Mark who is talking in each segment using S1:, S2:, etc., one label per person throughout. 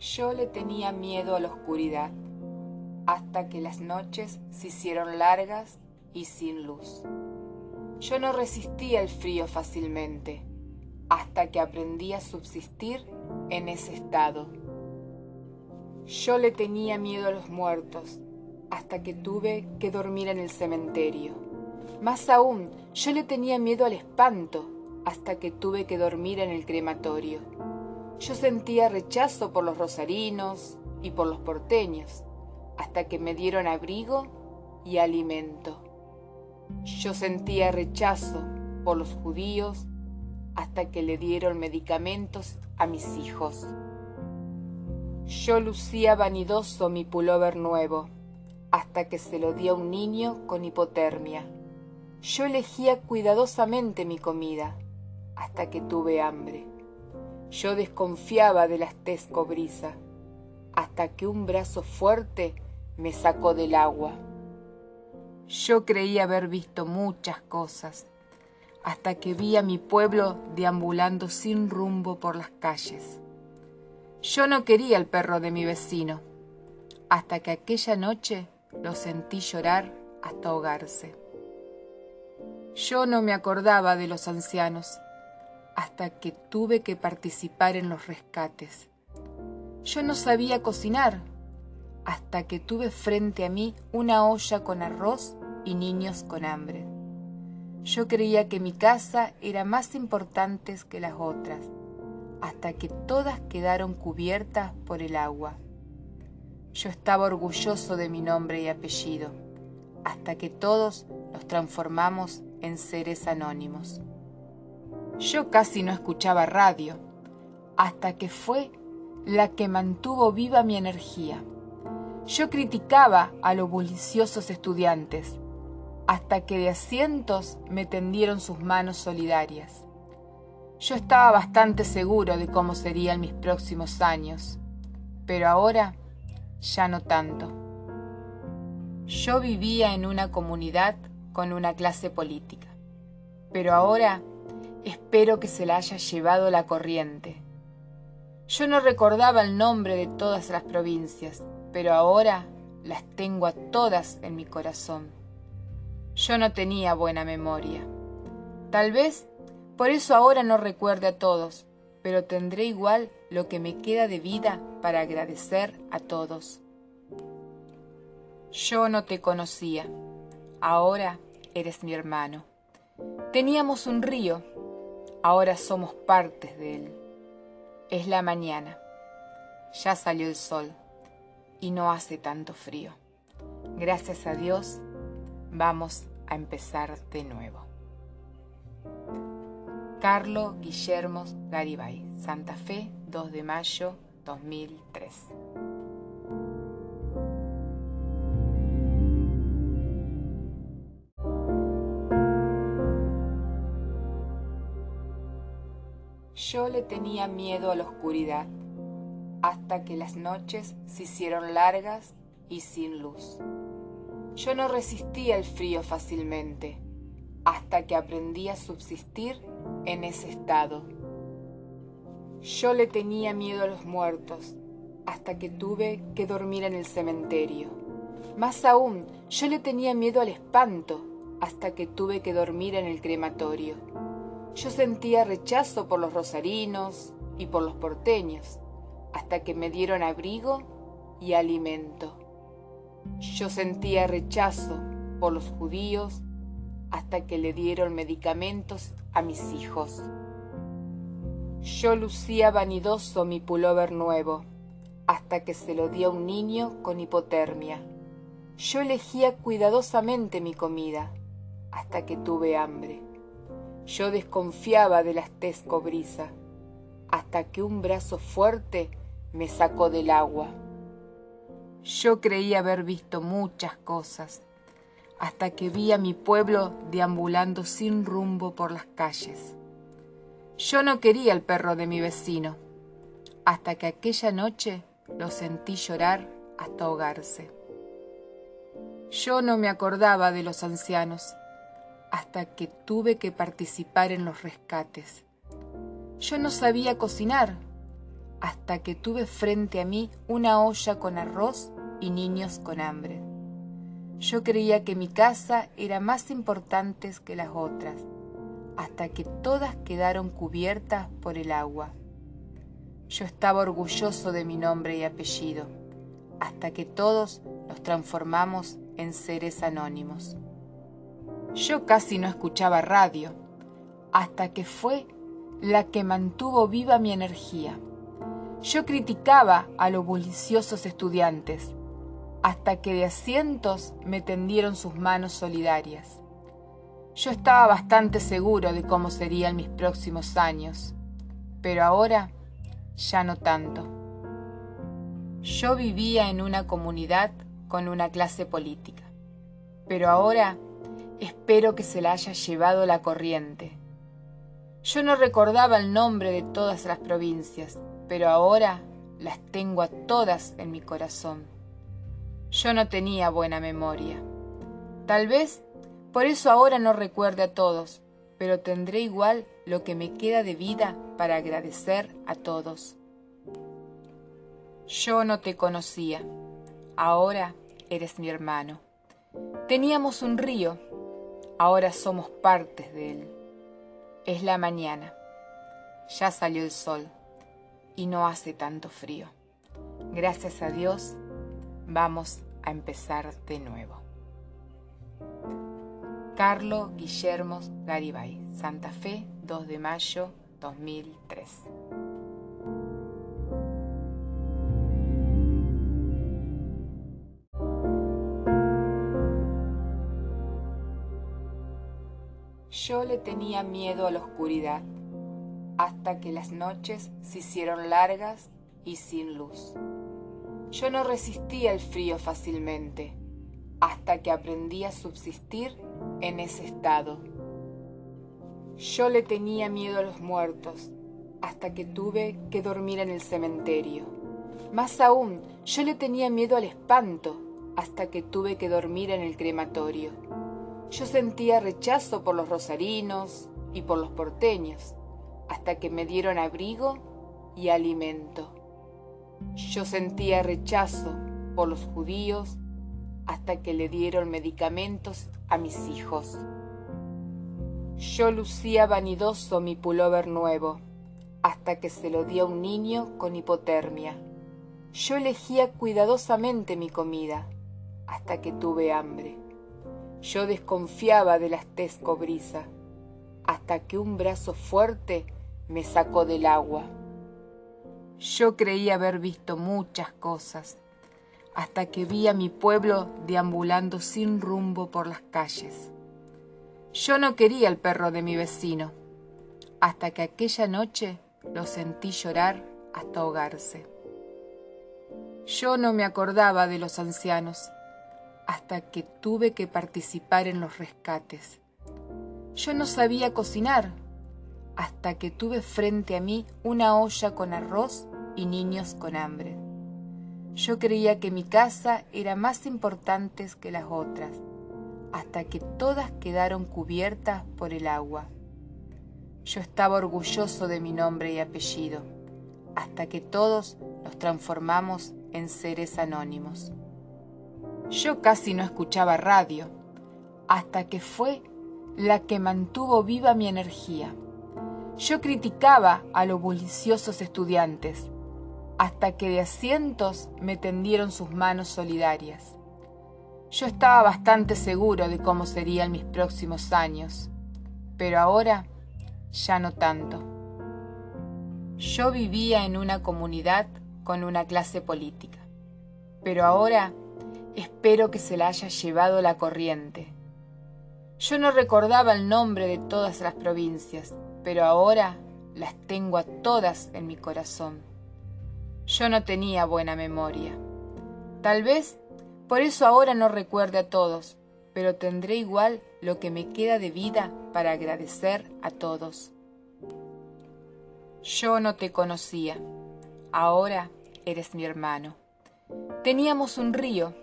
S1: Yo le tenía miedo a la oscuridad, hasta que las noches se hicieron largas y sin luz. Yo no resistía el frío fácilmente, hasta que aprendí a subsistir en ese estado. Yo le tenía miedo a los muertos, hasta que tuve que dormir en el cementerio. Más aún, yo le tenía miedo al espanto, hasta que tuve que dormir en el crematorio. Yo sentía rechazo por los rosarinos y por los porteños, hasta que me dieron abrigo y alimento. Yo sentía rechazo por los judíos hasta que le dieron medicamentos a mis hijos. Yo lucía vanidoso mi pullover nuevo hasta que se lo di a un niño con hipotermia. Yo elegía cuidadosamente mi comida hasta que tuve hambre. Yo desconfiaba de la tez hasta que un brazo fuerte me sacó del agua. Yo creí haber visto muchas cosas hasta que vi a mi pueblo deambulando sin rumbo por las calles. Yo no quería el perro de mi vecino hasta que aquella noche lo sentí llorar hasta ahogarse. Yo no me acordaba de los ancianos hasta que tuve que participar en los rescates. Yo no sabía cocinar hasta que tuve frente a mí una olla con arroz y niños con hambre. Yo creía que mi casa era más importante que las otras, hasta que todas quedaron cubiertas por el agua. Yo estaba orgulloso de mi nombre y apellido, hasta que todos nos transformamos en seres anónimos. Yo casi no escuchaba radio, hasta que fue la que mantuvo viva mi energía. Yo criticaba a los bulliciosos estudiantes, hasta que de asientos me tendieron sus manos solidarias. Yo estaba bastante seguro de cómo serían mis próximos años, pero ahora ya no tanto. Yo vivía en una comunidad con una clase política, pero ahora Espero que se la haya llevado la corriente. Yo no recordaba el nombre de todas las provincias, pero ahora las tengo a todas en mi corazón. Yo no tenía buena memoria. Tal vez por eso ahora no recuerde a todos, pero tendré igual lo que me queda de vida para agradecer a todos. Yo no te conocía, ahora eres mi hermano. Teníamos un río Ahora somos partes de él. Es la mañana. Ya salió el sol y no hace tanto frío. Gracias a Dios, vamos a empezar de nuevo. Carlo Guillermo Garibay, Santa Fe, 2 de mayo 2003. Yo le tenía miedo a la oscuridad, hasta que las noches se hicieron largas y sin luz. Yo no resistía el frío fácilmente, hasta que aprendí a subsistir en ese estado. Yo le tenía miedo a los muertos, hasta que tuve que dormir en el cementerio. Más aún, yo le tenía miedo al espanto, hasta que tuve que dormir en el crematorio. Yo sentía rechazo por los rosarinos y por los porteños, hasta que me dieron abrigo y alimento. Yo sentía rechazo por los judíos hasta que le dieron medicamentos a mis hijos. Yo lucía vanidoso mi pullover nuevo hasta que se lo di a un niño con hipotermia. Yo elegía cuidadosamente mi comida hasta que tuve hambre. Yo desconfiaba de la tez cobriza, hasta que un brazo fuerte me sacó del agua. Yo creí haber visto muchas cosas, hasta que vi a mi pueblo deambulando sin rumbo por las calles. Yo no quería el perro de mi vecino, hasta que aquella noche lo sentí llorar hasta ahogarse. Yo no me acordaba de los ancianos, hasta que tuve que participar en los rescates. Yo no sabía cocinar hasta que tuve frente a mí una olla con arroz y niños con hambre. Yo creía que mi casa era más importante que las otras, hasta que todas quedaron cubiertas por el agua. Yo estaba orgulloso de mi nombre y apellido, hasta que todos nos transformamos en seres anónimos. Yo casi no escuchaba radio, hasta que fue la que mantuvo viva mi energía. Yo criticaba a los bulliciosos estudiantes, hasta que de asientos me tendieron sus manos solidarias. Yo estaba bastante seguro de cómo serían mis próximos años, pero ahora ya no tanto. Yo vivía en una comunidad con una clase política, pero ahora espero que se la haya llevado la corriente. Yo no recordaba el nombre de todas las provincias, pero ahora las tengo a todas en mi corazón. Yo no tenía buena memoria. Tal vez por eso ahora no recuerde a todos, pero tendré igual lo que me queda de vida para agradecer a todos. Yo no te conocía, ahora eres mi hermano. Teníamos un río, ahora somos partes de él. Es la mañana, ya salió el sol y no hace tanto frío. Gracias a Dios, vamos a empezar de nuevo. Carlo Guillermo Garibay, Santa Fe, 2 de mayo 2003. Yo le tenía miedo a la oscuridad, hasta que las noches se hicieron largas y sin luz. Yo no resistía el frío fácilmente, hasta que aprendí a subsistir en ese estado. Yo le tenía miedo a los muertos, hasta que tuve que dormir en el cementerio. Más aún, yo le tenía miedo al espanto, hasta que tuve que dormir en el crematorio. Yo sentía rechazo por los rosarinos y por los porteños, hasta que me dieron abrigo y alimento. Yo sentía rechazo por los judíos hasta que le dieron medicamentos a mis hijos. Yo lucía vanidoso mi pullover nuevo hasta que se lo di a un niño con hipotermia. Yo elegía cuidadosamente mi comida hasta que tuve hambre. Yo desconfiaba de la tez cobriza hasta que un brazo fuerte me sacó del agua. Yo creía haber visto muchas cosas hasta que vi a mi pueblo deambulando sin rumbo por las calles. Yo no quería el perro de mi vecino, hasta que aquella noche lo sentí llorar hasta ahogarse. Yo no me acordaba de los ancianos, hasta que tuve que participar en los rescates. Yo no sabía cocinar hasta que tuve frente a mí una olla con arroz y niños con hambre. Yo creía que mi casa era más importante que las otras, hasta que todas quedaron cubiertas por el agua. Yo estaba orgulloso de mi nombre y apellido, hasta que todos nos transformamos en seres anónimos. Yo casi no escuchaba radio, hasta que fue la que mantuvo viva mi energía. Yo criticaba a los bulliciosos estudiantes, hasta que de asientos me tendieron sus manos solidarias. Yo estaba bastante seguro de cómo serían mis próximos años, pero ahora ya no tanto. Yo vivía en una comunidad con una clase política, pero ahora Espero que se la haya llevado la corriente. Yo no recordaba el nombre de todas las provincias, pero ahora las tengo a todas en mi corazón. Yo no tenía buena memoria. Tal vez por eso ahora no recuerde a todos, pero tendré igual lo que me queda de vida para agradecer a todos. Yo no te conocía, ahora eres mi hermano. Teníamos un río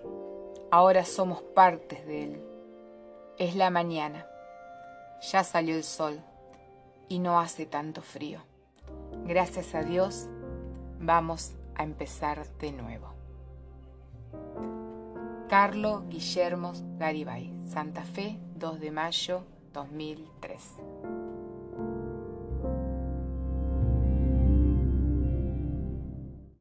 S1: Ahora somos partes de él. Es la mañana. Ya salió el sol y no hace tanto frío. Gracias a Dios, vamos a empezar de nuevo. Carlo Guillermo Garibay, Santa Fe, 2 de mayo 2003.